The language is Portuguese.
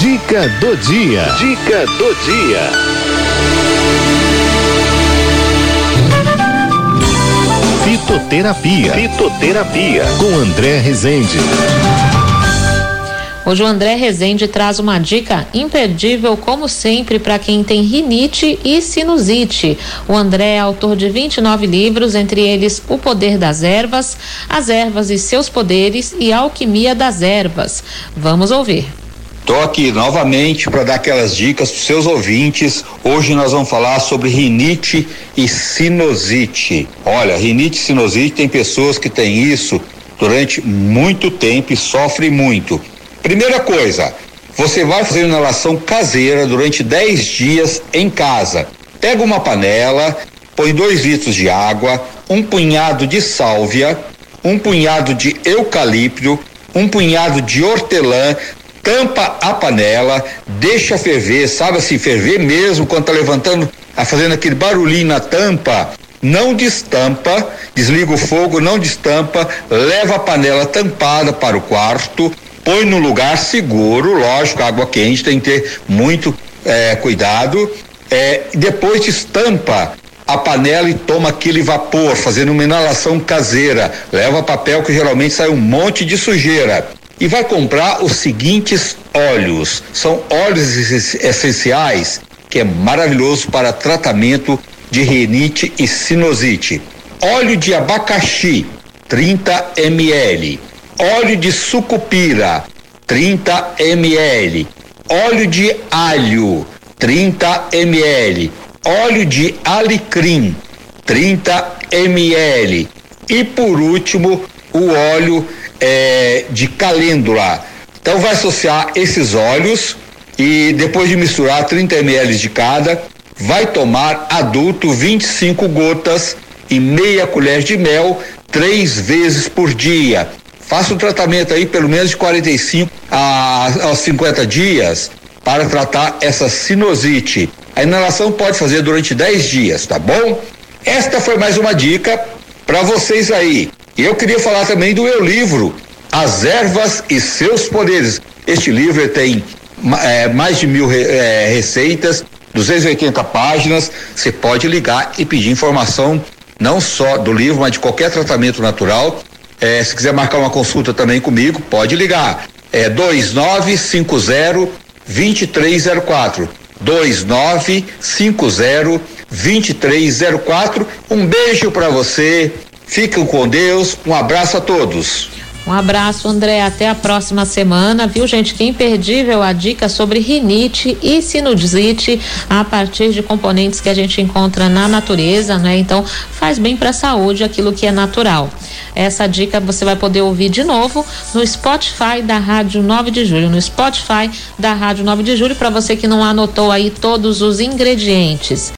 Dica do dia. Dica do dia. Fitoterapia. Fitoterapia. Com André Rezende. Hoje o André Rezende traz uma dica imperdível, como sempre, para quem tem rinite e sinusite. O André é autor de 29 livros, entre eles O Poder das Ervas, As Ervas e Seus Poderes e Alquimia das Ervas. Vamos ouvir. Estou aqui novamente para dar aquelas dicas para seus ouvintes. Hoje nós vamos falar sobre rinite e sinusite. Olha, rinite e sinusite tem pessoas que têm isso durante muito tempo e sofrem muito. Primeira coisa, você vai fazer inalação caseira durante 10 dias em casa. Pega uma panela, põe dois litros de água, um punhado de sálvia, um punhado de eucalipto, um punhado de hortelã, tampa a panela, deixa ferver, sabe assim, ferver mesmo quando tá levantando, tá fazendo aquele barulhinho na tampa, não destampa, desliga o fogo, não destampa, leva a panela tampada para o quarto, põe no lugar seguro, lógico, água quente tem que ter muito é, cuidado. É, depois estampa a panela e toma aquele vapor, fazendo uma inalação caseira. Leva papel que geralmente sai um monte de sujeira. E vai comprar os seguintes óleos. São óleos essenciais que é maravilhoso para tratamento de renite e sinusite. Óleo de abacaxi, 30 ml óleo de sucupira, 30 ml, óleo de alho, 30 ml, óleo de alecrim, 30 ml e por último o óleo é, de calêndula. Então vai associar esses óleos e depois de misturar 30 ml de cada, vai tomar adulto 25 gotas e meia colher de mel três vezes por dia. Faça o tratamento aí pelo menos de 45 a, aos 50 dias para tratar essa sinusite. A inalação pode fazer durante 10 dias, tá bom? Esta foi mais uma dica para vocês aí. E eu queria falar também do meu livro, As Ervas e Seus Poderes. Este livro tem é, mais de mil é, receitas, 280 páginas. Você pode ligar e pedir informação não só do livro, mas de qualquer tratamento natural é, se quiser marcar uma consulta também comigo, pode ligar. É 2950 2304. 2950 2304. Um beijo para você. Fiquem com Deus. Um abraço a todos. Um abraço, André. Até a próxima semana, viu, gente? Que imperdível a dica sobre rinite e sinusite a partir de componentes que a gente encontra na natureza, né? Então, faz bem para a saúde aquilo que é natural. Essa dica você vai poder ouvir de novo no Spotify da Rádio 9 de Julho, no Spotify da Rádio 9 de Julho, para você que não anotou aí todos os ingredientes.